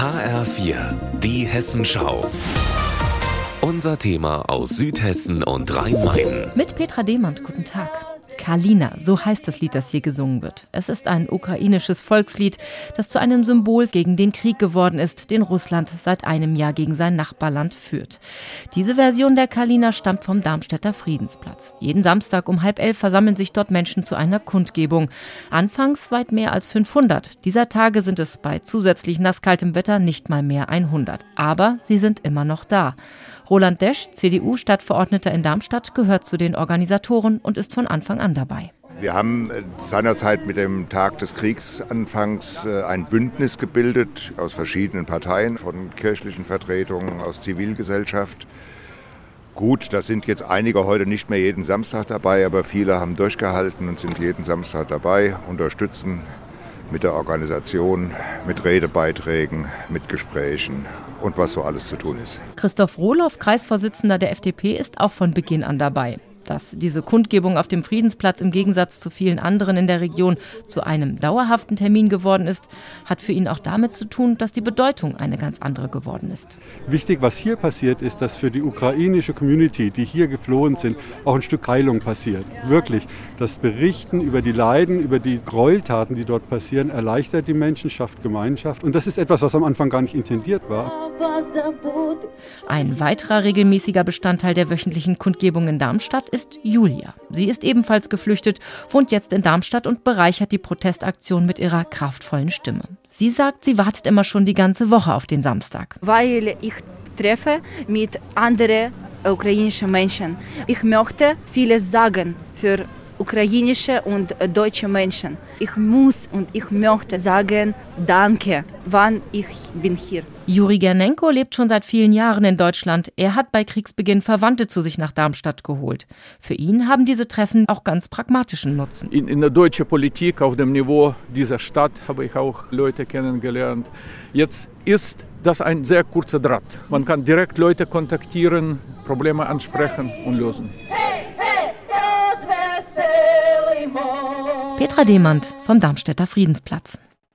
HR4, die Hessenschau. Unser Thema aus Südhessen und Rhein-Main. Mit Petra Demand, guten Tag. Kalina, so heißt das Lied, das hier gesungen wird. Es ist ein ukrainisches Volkslied, das zu einem Symbol gegen den Krieg geworden ist, den Russland seit einem Jahr gegen sein Nachbarland führt. Diese Version der Kalina stammt vom Darmstädter Friedensplatz. Jeden Samstag um halb elf versammeln sich dort Menschen zu einer Kundgebung. Anfangs weit mehr als 500. Dieser Tage sind es bei zusätzlich nasskaltem Wetter nicht mal mehr 100. Aber sie sind immer noch da. Roland Desch, CDU-Stadtverordneter in Darmstadt, gehört zu den Organisatoren und ist von Anfang an dabei. Wir haben äh, seinerzeit mit dem Tag des Kriegsanfangs äh, ein Bündnis gebildet aus verschiedenen Parteien, von kirchlichen Vertretungen, aus Zivilgesellschaft. Gut, da sind jetzt einige heute nicht mehr jeden Samstag dabei, aber viele haben durchgehalten und sind jeden Samstag dabei, unterstützen mit der Organisation, mit Redebeiträgen, mit Gesprächen und was so alles zu tun ist. Christoph Rohloff, Kreisvorsitzender der FDP, ist auch von Beginn an dabei. Dass diese Kundgebung auf dem Friedensplatz im Gegensatz zu vielen anderen in der Region zu einem dauerhaften Termin geworden ist, hat für ihn auch damit zu tun, dass die Bedeutung eine ganz andere geworden ist. Wichtig, was hier passiert, ist, dass für die ukrainische Community, die hier geflohen sind, auch ein Stück Heilung passiert. Wirklich. Das Berichten über die Leiden, über die Gräueltaten, die dort passieren, erleichtert die Menschen, schafft Gemeinschaft. Und das ist etwas, was am Anfang gar nicht intendiert war. Ein weiterer regelmäßiger Bestandteil der wöchentlichen Kundgebung in Darmstadt ist Julia. Sie ist ebenfalls geflüchtet, wohnt jetzt in Darmstadt und bereichert die Protestaktion mit ihrer kraftvollen Stimme. Sie sagt, sie wartet immer schon die ganze Woche auf den Samstag. Weil ich treffe mit anderen ukrainischen Menschen. Ich möchte vieles sagen für ukrainische und deutsche Menschen. Ich muss und ich möchte sagen, danke, wann ich bin hier. Juri Gernenko lebt schon seit vielen Jahren in Deutschland. Er hat bei Kriegsbeginn Verwandte zu sich nach Darmstadt geholt. Für ihn haben diese Treffen auch ganz pragmatischen Nutzen. In, in der deutschen Politik auf dem Niveau dieser Stadt habe ich auch Leute kennengelernt. Jetzt ist das ein sehr kurzer Draht. Man kann direkt Leute kontaktieren, Probleme ansprechen und lösen. Petra Demand vom Darmstädter Friedensplatz.